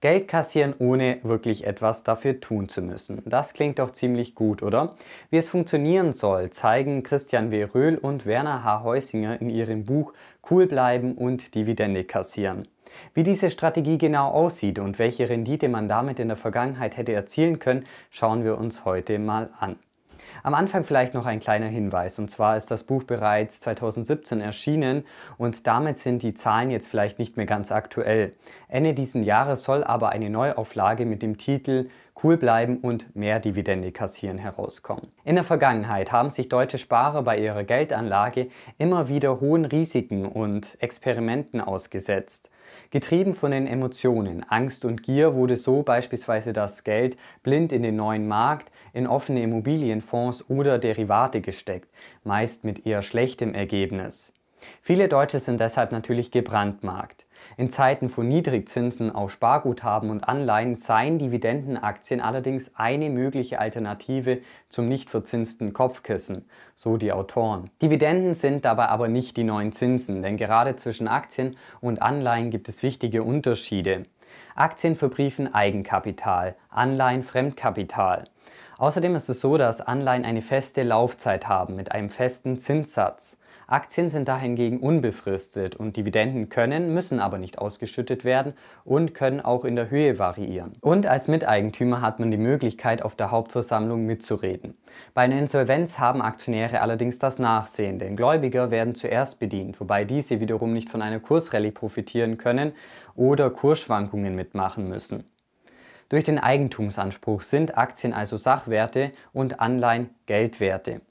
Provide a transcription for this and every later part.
Geld kassieren, ohne wirklich etwas dafür tun zu müssen. Das klingt doch ziemlich gut, oder? Wie es funktionieren soll, zeigen Christian W. Röhl und Werner H. Heusinger in ihrem Buch Cool bleiben und Dividende kassieren. Wie diese Strategie genau aussieht und welche Rendite man damit in der Vergangenheit hätte erzielen können, schauen wir uns heute mal an. Am Anfang vielleicht noch ein kleiner Hinweis, und zwar ist das Buch bereits 2017 erschienen und damit sind die Zahlen jetzt vielleicht nicht mehr ganz aktuell. Ende diesen Jahres soll aber eine Neuauflage mit dem Titel Cool bleiben und mehr Dividende kassieren herauskommen. In der Vergangenheit haben sich deutsche Sparer bei ihrer Geldanlage immer wieder hohen Risiken und Experimenten ausgesetzt. Getrieben von den Emotionen, Angst und Gier wurde so beispielsweise das Geld blind in den neuen Markt, in offene Immobilienfonds oder Derivate gesteckt, meist mit eher schlechtem Ergebnis. Viele Deutsche sind deshalb natürlich gebrandmarkt. In Zeiten von Niedrigzinsen auf Sparguthaben und Anleihen seien Dividendenaktien allerdings eine mögliche Alternative zum nicht verzinsten Kopfkissen, so die Autoren. Dividenden sind dabei aber nicht die neuen Zinsen, denn gerade zwischen Aktien und Anleihen gibt es wichtige Unterschiede. Aktien verbriefen Eigenkapital, Anleihen Fremdkapital. Außerdem ist es so, dass Anleihen eine feste Laufzeit haben mit einem festen Zinssatz. Aktien sind dahingegen unbefristet und Dividenden können, müssen aber nicht ausgeschüttet werden und können auch in der Höhe variieren. Und als Miteigentümer hat man die Möglichkeit, auf der Hauptversammlung mitzureden. Bei einer Insolvenz haben Aktionäre allerdings das Nachsehen, denn Gläubiger werden zuerst bedient, wobei diese wiederum nicht von einer Kursrallye profitieren können oder Kursschwankungen mitmachen müssen. Durch den Eigentumsanspruch sind Aktien also Sachwerte und Anleihen Geldwerte.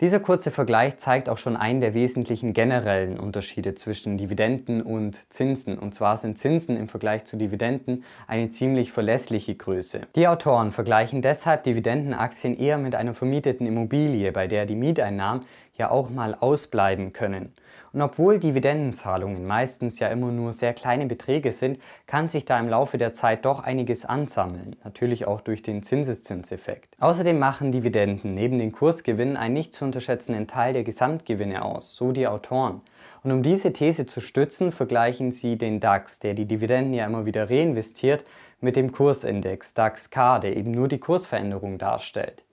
Dieser kurze Vergleich zeigt auch schon einen der wesentlichen generellen Unterschiede zwischen Dividenden und Zinsen. Und zwar sind Zinsen im Vergleich zu Dividenden eine ziemlich verlässliche Größe. Die Autoren vergleichen deshalb Dividendenaktien eher mit einer vermieteten Immobilie, bei der die Mieteinnahmen ja auch mal ausbleiben können. Und obwohl Dividendenzahlungen meistens ja immer nur sehr kleine Beträge sind, kann sich da im Laufe der Zeit doch einiges ansammeln, natürlich auch durch den Zinseszinseffekt. Außerdem machen Dividenden neben den Kursgewinnen einen nicht zu unterschätzenden Teil der Gesamtgewinne aus, so die Autoren. Und um diese These zu stützen, vergleichen sie den DAX, der die Dividenden ja immer wieder reinvestiert, mit dem Kursindex DAX-K, der eben nur die Kursveränderung darstellt.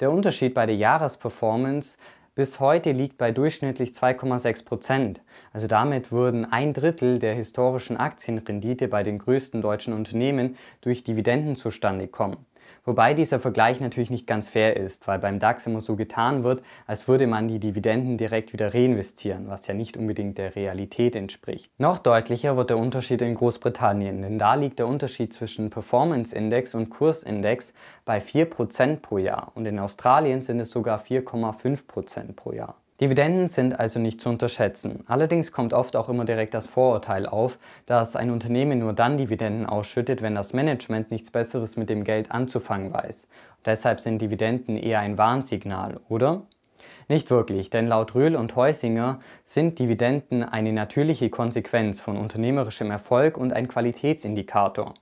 Der Unterschied bei der Jahresperformance bis heute liegt bei durchschnittlich 2,6 Prozent. Also damit würden ein Drittel der historischen Aktienrendite bei den größten deutschen Unternehmen durch Dividenden zustande kommen. Wobei dieser Vergleich natürlich nicht ganz fair ist, weil beim DAX immer so getan wird, als würde man die Dividenden direkt wieder reinvestieren, was ja nicht unbedingt der Realität entspricht. Noch deutlicher wird der Unterschied in Großbritannien, denn da liegt der Unterschied zwischen Performance Index und Kursindex bei 4% pro Jahr und in Australien sind es sogar 4,5% pro Jahr. Dividenden sind also nicht zu unterschätzen. Allerdings kommt oft auch immer direkt das Vorurteil auf, dass ein Unternehmen nur dann Dividenden ausschüttet, wenn das Management nichts Besseres mit dem Geld anzufangen weiß. Deshalb sind Dividenden eher ein Warnsignal, oder? Nicht wirklich, denn laut Röhl und Heusinger sind Dividenden eine natürliche Konsequenz von unternehmerischem Erfolg und ein Qualitätsindikator.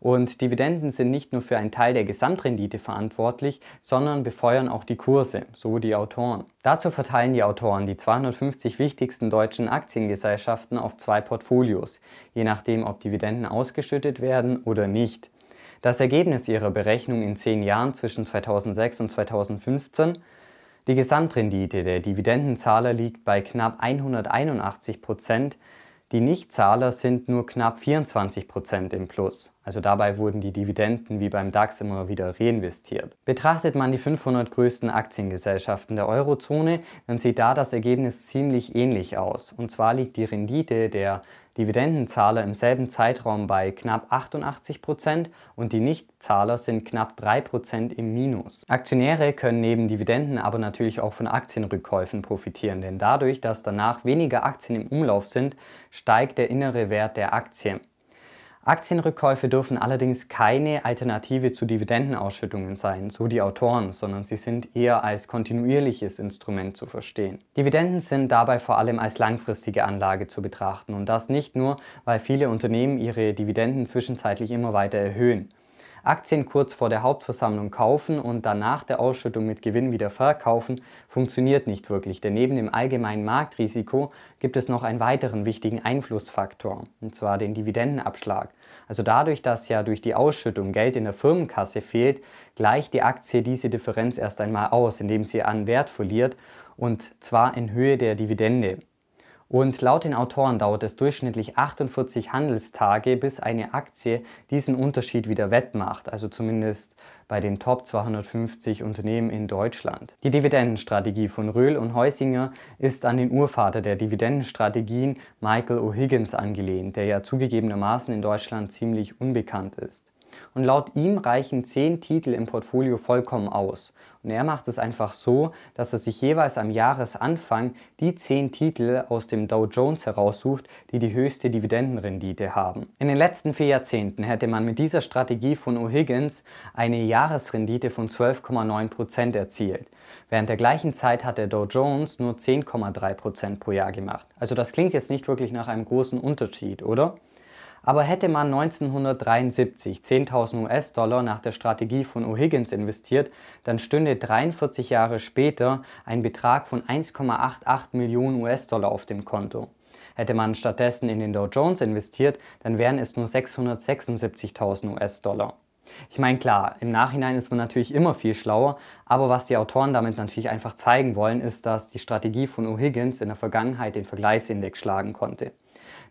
Und Dividenden sind nicht nur für einen Teil der Gesamtrendite verantwortlich, sondern befeuern auch die Kurse, so die Autoren. Dazu verteilen die Autoren die 250 wichtigsten deutschen Aktiengesellschaften auf zwei Portfolios, je nachdem, ob Dividenden ausgeschüttet werden oder nicht. Das Ergebnis ihrer Berechnung in zehn Jahren zwischen 2006 und 2015 die Gesamtrendite der Dividendenzahler liegt bei knapp 181 Prozent, die Nichtzahler sind nur knapp 24 Prozent im Plus. Also dabei wurden die Dividenden wie beim DAX immer wieder reinvestiert. Betrachtet man die 500 größten Aktiengesellschaften der Eurozone, dann sieht da das Ergebnis ziemlich ähnlich aus. Und zwar liegt die Rendite der Dividendenzahler im selben Zeitraum bei knapp 88 Prozent und die Nichtzahler sind knapp 3 Prozent im Minus. Aktionäre können neben Dividenden aber natürlich auch von Aktienrückkäufen profitieren, denn dadurch, dass danach weniger Aktien im Umlauf sind, steigt der innere Wert der Aktie. Aktienrückkäufe dürfen allerdings keine Alternative zu Dividendenausschüttungen sein, so die Autoren, sondern sie sind eher als kontinuierliches Instrument zu verstehen. Dividenden sind dabei vor allem als langfristige Anlage zu betrachten und das nicht nur, weil viele Unternehmen ihre Dividenden zwischenzeitlich immer weiter erhöhen. Aktien kurz vor der Hauptversammlung kaufen und dann nach der Ausschüttung mit Gewinn wieder verkaufen, funktioniert nicht wirklich, denn neben dem allgemeinen Marktrisiko gibt es noch einen weiteren wichtigen Einflussfaktor, und zwar den Dividendenabschlag. Also dadurch, dass ja durch die Ausschüttung Geld in der Firmenkasse fehlt, gleicht die Aktie diese Differenz erst einmal aus, indem sie an Wert verliert, und zwar in Höhe der Dividende. Und laut den Autoren dauert es durchschnittlich 48 Handelstage, bis eine Aktie diesen Unterschied wieder wettmacht, also zumindest bei den Top 250 Unternehmen in Deutschland. Die Dividendenstrategie von Röhl und Heusinger ist an den Urvater der Dividendenstrategien Michael O'Higgins angelehnt, der ja zugegebenermaßen in Deutschland ziemlich unbekannt ist. Und laut ihm reichen zehn Titel im Portfolio vollkommen aus. Und er macht es einfach so, dass er sich jeweils am Jahresanfang die zehn Titel aus dem Dow Jones heraussucht, die die höchste Dividendenrendite haben. In den letzten vier Jahrzehnten hätte man mit dieser Strategie von O'Higgins eine Jahresrendite von 12,9% erzielt. Während der gleichen Zeit hat der Dow Jones nur 10,3% pro Jahr gemacht. Also das klingt jetzt nicht wirklich nach einem großen Unterschied, oder? Aber hätte man 1973 10.000 US-Dollar nach der Strategie von O'Higgins investiert, dann stünde 43 Jahre später ein Betrag von 1,88 Millionen US-Dollar auf dem Konto. Hätte man stattdessen in den Dow Jones investiert, dann wären es nur 676.000 US-Dollar. Ich meine, klar, im Nachhinein ist man natürlich immer viel schlauer, aber was die Autoren damit natürlich einfach zeigen wollen, ist, dass die Strategie von O'Higgins in der Vergangenheit den Vergleichsindex schlagen konnte.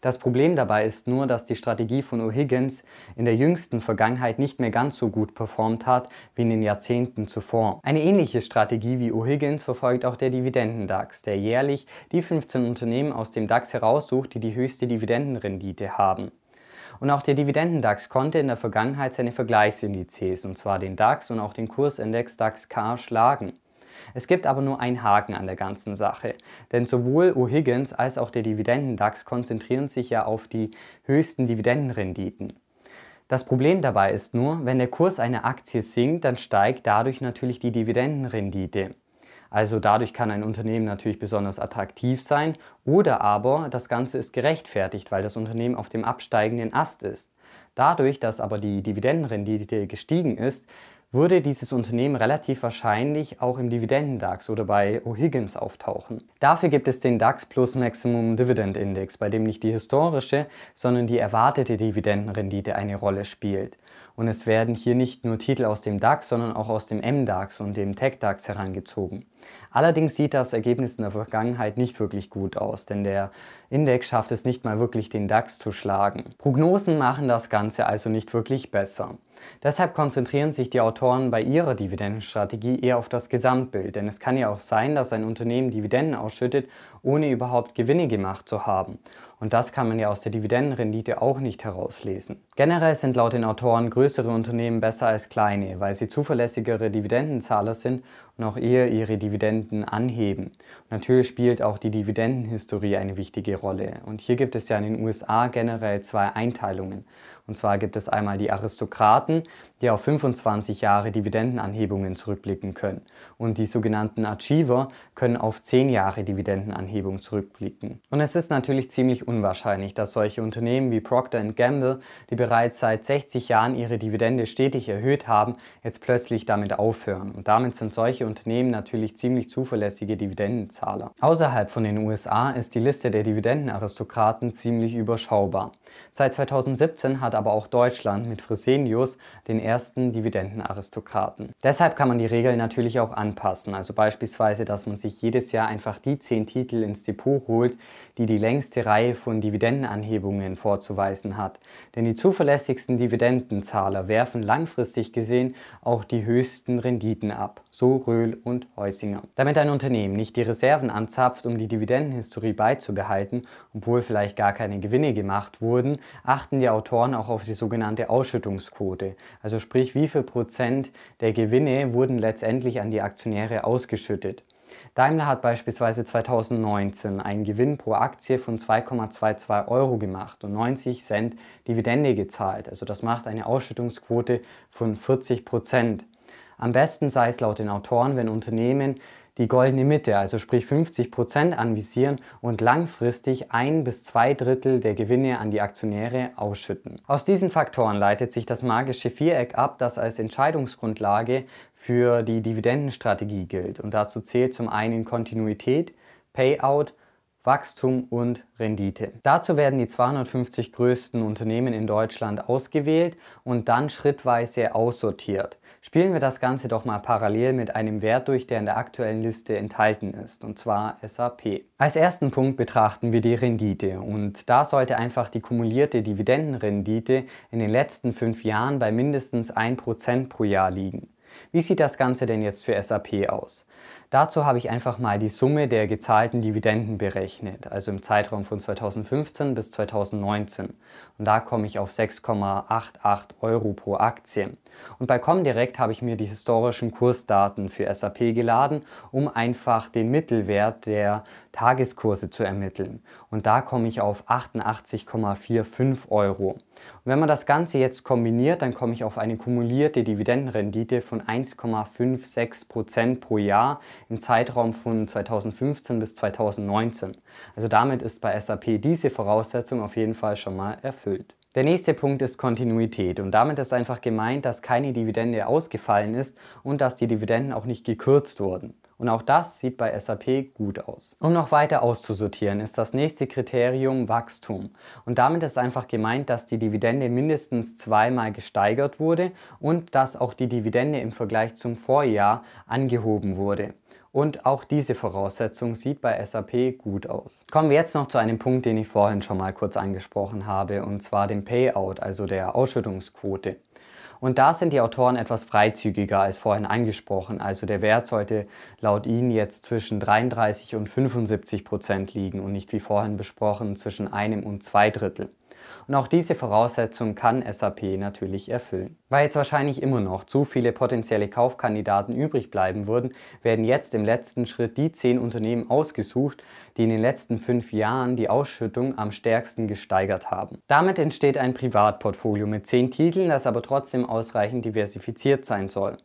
Das Problem dabei ist nur, dass die Strategie von O'Higgins in der jüngsten Vergangenheit nicht mehr ganz so gut performt hat wie in den Jahrzehnten zuvor. Eine ähnliche Strategie wie O'Higgins verfolgt auch der Dividenden-DAX, der jährlich die 15 Unternehmen aus dem DAX heraussucht, die die höchste Dividendenrendite haben. Und auch der Dividendendax konnte in der Vergangenheit seine Vergleichsindizes, und zwar den DAX und auch den Kursindex DAX-K, schlagen. Es gibt aber nur einen Haken an der ganzen Sache, denn sowohl O'Higgins als auch der Dividendendax konzentrieren sich ja auf die höchsten Dividendenrenditen. Das Problem dabei ist nur, wenn der Kurs einer Aktie sinkt, dann steigt dadurch natürlich die Dividendenrendite. Also dadurch kann ein Unternehmen natürlich besonders attraktiv sein oder aber das Ganze ist gerechtfertigt, weil das Unternehmen auf dem absteigenden Ast ist. Dadurch, dass aber die Dividendenrendite gestiegen ist, würde dieses Unternehmen relativ wahrscheinlich auch im Dividendendax oder bei O'Higgins auftauchen. Dafür gibt es den DAX Plus Maximum Dividend Index, bei dem nicht die historische, sondern die erwartete Dividendenrendite eine Rolle spielt. Und es werden hier nicht nur Titel aus dem DAX, sondern auch aus dem MDAX und dem TechDAX herangezogen. Allerdings sieht das Ergebnis in der Vergangenheit nicht wirklich gut aus, denn der Index schafft es nicht mal wirklich, den DAX zu schlagen. Prognosen machen das Ganze also nicht wirklich besser. Deshalb konzentrieren sich die Autoren bei ihrer Dividendenstrategie eher auf das Gesamtbild, denn es kann ja auch sein, dass ein Unternehmen Dividenden ausschüttet, ohne überhaupt Gewinne gemacht zu haben. Und das kann man ja aus der Dividendenrendite auch nicht herauslesen. Generell sind laut den Autoren größere Unternehmen besser als kleine, weil sie zuverlässigere Dividendenzahler sind und auch eher ihre Dividenden anheben. Und natürlich spielt auch die Dividendenhistorie eine wichtige Rolle. Und hier gibt es ja in den USA generell zwei Einteilungen. Und zwar gibt es einmal die Aristokraten, die auf 25 Jahre Dividendenanhebungen zurückblicken können. Und die sogenannten Achiever können auf 10 Jahre Dividendenanhebung zurückblicken. Und es ist natürlich ziemlich unwahrscheinlich, dass solche Unternehmen wie Procter Gamble, die bereits seit 60 Jahren ihre Dividende stetig erhöht haben, jetzt plötzlich damit aufhören. Und damit sind solche Unternehmen natürlich ziemlich zuverlässige Dividendenzahler. Außerhalb von den USA ist die Liste der Dividendenaristokraten ziemlich überschaubar. Seit 2017 hat aber auch Deutschland mit Fresenius den ersten Dividendenaristokraten. Deshalb kann man die Regeln natürlich auch anpassen, also beispielsweise, dass man sich jedes Jahr einfach die 10 Titel ins Depot holt, die die längste Reihe von Dividendenanhebungen vorzuweisen hat. Denn die zuverlässigsten Dividendenzahler werfen langfristig gesehen auch die höchsten Renditen ab so Röhl und Heusinger. Damit ein Unternehmen nicht die Reserven anzapft, um die Dividendenhistorie beizubehalten, obwohl vielleicht gar keine Gewinne gemacht wurden, achten die Autoren auch auf die sogenannte Ausschüttungsquote, also sprich wie viel Prozent der Gewinne wurden letztendlich an die Aktionäre ausgeschüttet. Daimler hat beispielsweise 2019 einen Gewinn pro Aktie von 2,22 Euro gemacht und 90 Cent Dividende gezahlt. Also das macht eine Ausschüttungsquote von 40 Prozent. Am besten sei es laut den Autoren, wenn Unternehmen die goldene Mitte, also sprich 50% anvisieren und langfristig ein bis zwei Drittel der Gewinne an die Aktionäre ausschütten. Aus diesen Faktoren leitet sich das magische Viereck ab, das als Entscheidungsgrundlage für die Dividendenstrategie gilt. Und dazu zählt zum einen Kontinuität, Payout, Wachstum und Rendite. Dazu werden die 250 größten Unternehmen in Deutschland ausgewählt und dann schrittweise aussortiert. Spielen wir das Ganze doch mal parallel mit einem Wert durch, der in der aktuellen Liste enthalten ist, und zwar SAP. Als ersten Punkt betrachten wir die Rendite und da sollte einfach die kumulierte Dividendenrendite in den letzten fünf Jahren bei mindestens 1% pro Jahr liegen. Wie sieht das Ganze denn jetzt für SAP aus? Dazu habe ich einfach mal die Summe der gezahlten Dividenden berechnet, also im Zeitraum von 2015 bis 2019. Und da komme ich auf 6,88 Euro pro Aktie. Und bei Comdirect habe ich mir die historischen Kursdaten für SAP geladen, um einfach den Mittelwert der Tageskurse zu ermitteln. Und da komme ich auf 88,45 Euro. Und wenn man das Ganze jetzt kombiniert, dann komme ich auf eine kumulierte Dividendenrendite von 1,56 Prozent pro Jahr im Zeitraum von 2015 bis 2019. Also damit ist bei SAP diese Voraussetzung auf jeden Fall schon mal erfüllt. Der nächste Punkt ist Kontinuität und damit ist einfach gemeint, dass keine Dividende ausgefallen ist und dass die Dividenden auch nicht gekürzt wurden. Und auch das sieht bei SAP gut aus. Um noch weiter auszusortieren, ist das nächste Kriterium Wachstum. Und damit ist einfach gemeint, dass die Dividende mindestens zweimal gesteigert wurde und dass auch die Dividende im Vergleich zum Vorjahr angehoben wurde. Und auch diese Voraussetzung sieht bei SAP gut aus. Kommen wir jetzt noch zu einem Punkt, den ich vorhin schon mal kurz angesprochen habe, und zwar dem Payout, also der Ausschüttungsquote. Und da sind die Autoren etwas freizügiger als vorhin angesprochen. Also der Wert sollte laut ihnen jetzt zwischen 33 und 75 Prozent liegen und nicht wie vorhin besprochen zwischen einem und zwei Drittel. Und auch diese Voraussetzung kann SAP natürlich erfüllen. Weil jetzt wahrscheinlich immer noch zu viele potenzielle Kaufkandidaten übrig bleiben würden, werden jetzt im letzten Schritt die zehn Unternehmen ausgesucht, die in den letzten fünf Jahren die Ausschüttung am stärksten gesteigert haben. Damit entsteht ein Privatportfolio mit zehn Titeln, das aber trotzdem ausreichend diversifiziert sein soll.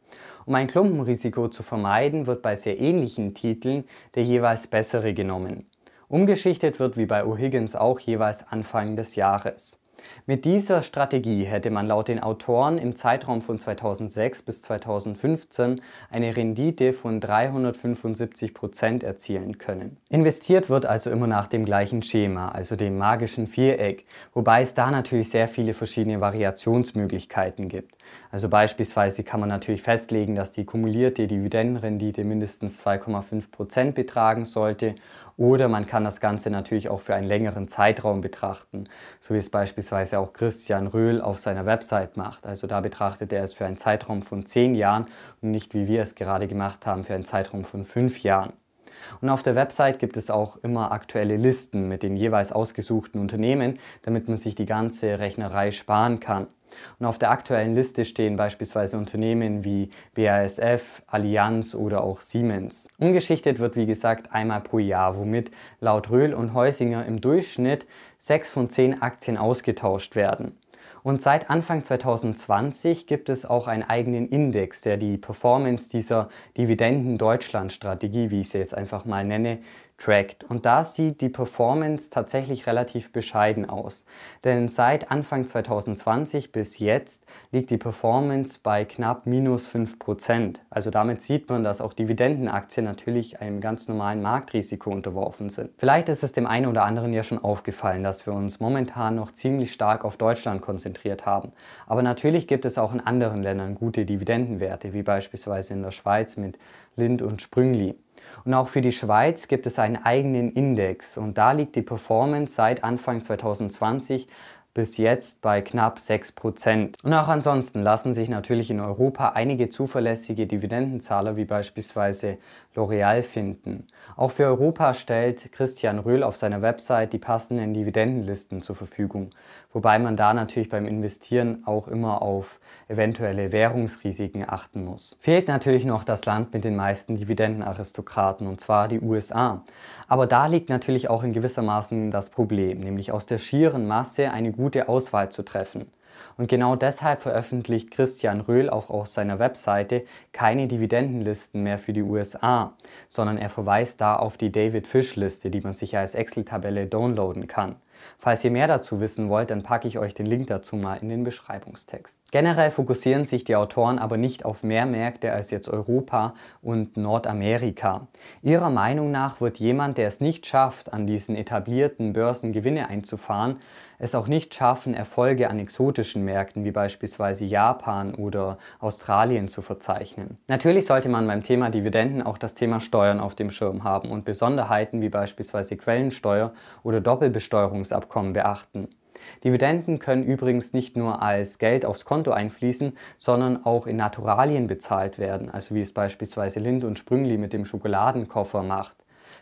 Um ein Klumpenrisiko zu vermeiden, wird bei sehr ähnlichen Titeln der jeweils bessere genommen. Umgeschichtet wird wie bei O'Higgins auch jeweils Anfang des Jahres. Mit dieser Strategie hätte man laut den Autoren im Zeitraum von 2006 bis 2015 eine Rendite von 375 Prozent erzielen können. Investiert wird also immer nach dem gleichen Schema, also dem magischen Viereck, wobei es da natürlich sehr viele verschiedene Variationsmöglichkeiten gibt. Also beispielsweise kann man natürlich festlegen, dass die kumulierte Dividendenrendite mindestens 2,5 Prozent betragen sollte oder man kann das Ganze natürlich auch für einen längeren Zeitraum betrachten, so wie es beispielsweise auch Christian Röhl auf seiner Website macht. Also da betrachtet er es für einen Zeitraum von zehn Jahren und nicht wie wir es gerade gemacht haben für einen Zeitraum von fünf Jahren. Und auf der Website gibt es auch immer aktuelle Listen mit den jeweils ausgesuchten Unternehmen, damit man sich die ganze Rechnerei sparen kann. Und auf der aktuellen Liste stehen beispielsweise Unternehmen wie BASF, Allianz oder auch Siemens. Umgeschichtet wird wie gesagt einmal pro Jahr, womit laut Röhl und Heusinger im Durchschnitt 6 von 10 Aktien ausgetauscht werden. Und seit Anfang 2020 gibt es auch einen eigenen Index, der die Performance dieser Dividenden-Deutschland-Strategie, wie ich sie jetzt einfach mal nenne, trackt. Und da sieht die Performance tatsächlich relativ bescheiden aus. Denn seit Anfang 2020 bis jetzt liegt die Performance bei knapp minus 5%. Also damit sieht man, dass auch Dividendenaktien natürlich einem ganz normalen Marktrisiko unterworfen sind. Vielleicht ist es dem einen oder anderen ja schon aufgefallen, dass wir uns momentan noch ziemlich stark auf Deutschland konzentriert haben. Aber natürlich gibt es auch in anderen Ländern gute Dividendenwerte, wie beispielsweise in der Schweiz mit Lind und Sprüngli. Und auch für die Schweiz gibt es einen eigenen Index. Und da liegt die Performance seit Anfang 2020 bis jetzt bei knapp 6%. Und auch ansonsten lassen sich natürlich in Europa einige zuverlässige Dividendenzahler wie beispielsweise L'Oreal finden. Auch für Europa stellt Christian Röhl auf seiner Website die passenden Dividendenlisten zur Verfügung, wobei man da natürlich beim Investieren auch immer auf eventuelle Währungsrisiken achten muss. Fehlt natürlich noch das Land mit den meisten Dividendenaristokraten, und zwar die USA. Aber da liegt natürlich auch in gewisser Maßen das Problem, nämlich aus der schieren Masse eine gute gute Auswahl zu treffen. Und genau deshalb veröffentlicht Christian Röhl auch auf seiner Webseite keine Dividendenlisten mehr für die USA, sondern er verweist da auf die David Fish Liste, die man sich als Excel-Tabelle downloaden kann. Falls ihr mehr dazu wissen wollt, dann packe ich euch den Link dazu mal in den Beschreibungstext. Generell fokussieren sich die Autoren aber nicht auf mehr Märkte als jetzt Europa und Nordamerika. Ihrer Meinung nach wird jemand, der es nicht schafft, an diesen etablierten Börsen Gewinne einzufahren, es auch nicht schaffen, Erfolge an exotischen Märkten wie beispielsweise Japan oder Australien zu verzeichnen. Natürlich sollte man beim Thema Dividenden auch das Thema Steuern auf dem Schirm haben und Besonderheiten wie beispielsweise Quellensteuer oder Doppelbesteuerungsabkommen beachten. Dividenden können übrigens nicht nur als Geld aufs Konto einfließen, sondern auch in Naturalien bezahlt werden, also wie es beispielsweise Lind und Sprüngli mit dem Schokoladenkoffer macht.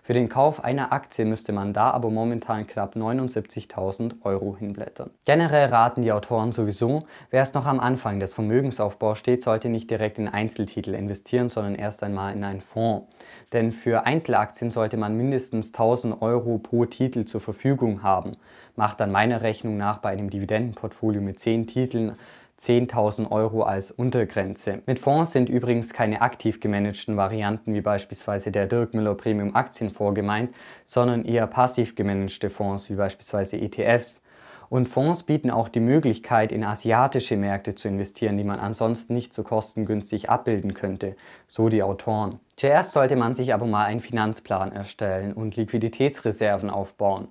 Für den Kauf einer Aktie müsste man da aber momentan knapp 79.000 Euro hinblättern. Generell raten die Autoren sowieso, wer es noch am Anfang des Vermögensaufbaus steht, sollte nicht direkt in Einzeltitel investieren, sondern erst einmal in einen Fonds. Denn für Einzelaktien sollte man mindestens 1000 Euro pro Titel zur Verfügung haben. Macht dann meiner Rechnung nach bei einem Dividendenportfolio mit 10 Titeln 10.000 Euro als Untergrenze. Mit Fonds sind übrigens keine aktiv gemanagten Varianten wie beispielsweise der Dirk Müller Premium Aktienfonds gemeint, sondern eher passiv gemanagte Fonds wie beispielsweise ETFs. Und Fonds bieten auch die Möglichkeit, in asiatische Märkte zu investieren, die man ansonsten nicht so kostengünstig abbilden könnte, so die Autoren. Zuerst sollte man sich aber mal einen Finanzplan erstellen und Liquiditätsreserven aufbauen.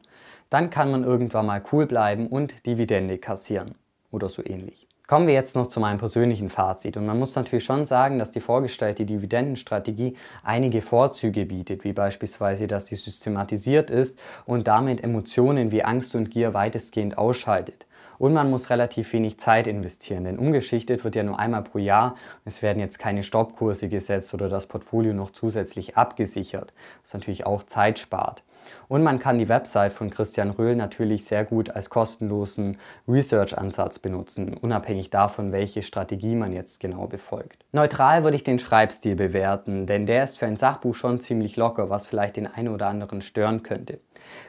Dann kann man irgendwann mal cool bleiben und Dividende kassieren oder so ähnlich. Kommen wir jetzt noch zu meinem persönlichen Fazit. Und man muss natürlich schon sagen, dass die vorgestellte Dividendenstrategie einige Vorzüge bietet, wie beispielsweise, dass sie systematisiert ist und damit Emotionen wie Angst und Gier weitestgehend ausschaltet. Und man muss relativ wenig Zeit investieren, denn umgeschichtet wird ja nur einmal pro Jahr. Es werden jetzt keine Stoppkurse gesetzt oder das Portfolio noch zusätzlich abgesichert, was natürlich auch Zeit spart. Und man kann die Website von Christian Röhl natürlich sehr gut als kostenlosen Research-Ansatz benutzen, unabhängig davon, welche Strategie man jetzt genau befolgt. Neutral würde ich den Schreibstil bewerten, denn der ist für ein Sachbuch schon ziemlich locker, was vielleicht den einen oder anderen stören könnte.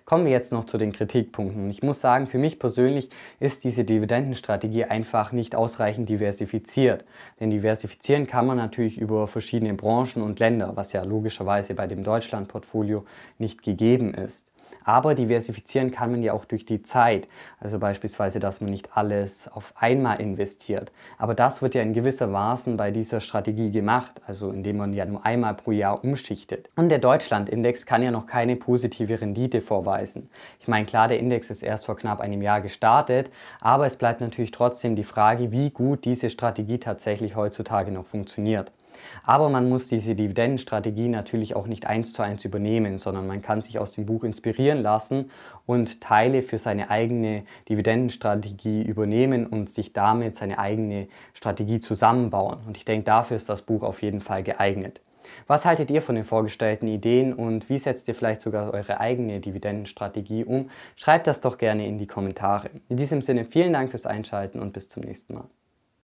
Kommen wir jetzt noch zu den Kritikpunkten. Ich muss sagen, für mich persönlich ist diese Dividendenstrategie einfach nicht ausreichend diversifiziert. Denn diversifizieren kann man natürlich über verschiedene Branchen und Länder, was ja logischerweise bei dem Deutschland-Portfolio nicht gegeben ist. Aber diversifizieren kann man ja auch durch die Zeit. Also beispielsweise, dass man nicht alles auf einmal investiert. Aber das wird ja in gewisser Maßen bei dieser Strategie gemacht, also indem man ja nur einmal pro Jahr umschichtet. Und der Deutschland-Index kann ja noch keine positive Rendite vorweisen. Ich meine, klar, der Index ist erst vor knapp einem Jahr gestartet, aber es bleibt natürlich trotzdem die Frage, wie gut diese Strategie tatsächlich heutzutage noch funktioniert. Aber man muss diese Dividendenstrategie natürlich auch nicht eins zu eins übernehmen, sondern man kann sich aus dem Buch inspirieren lassen und Teile für seine eigene Dividendenstrategie übernehmen und sich damit seine eigene Strategie zusammenbauen. Und ich denke, dafür ist das Buch auf jeden Fall geeignet. Was haltet ihr von den vorgestellten Ideen und wie setzt ihr vielleicht sogar eure eigene Dividendenstrategie um? Schreibt das doch gerne in die Kommentare. In diesem Sinne vielen Dank fürs Einschalten und bis zum nächsten Mal.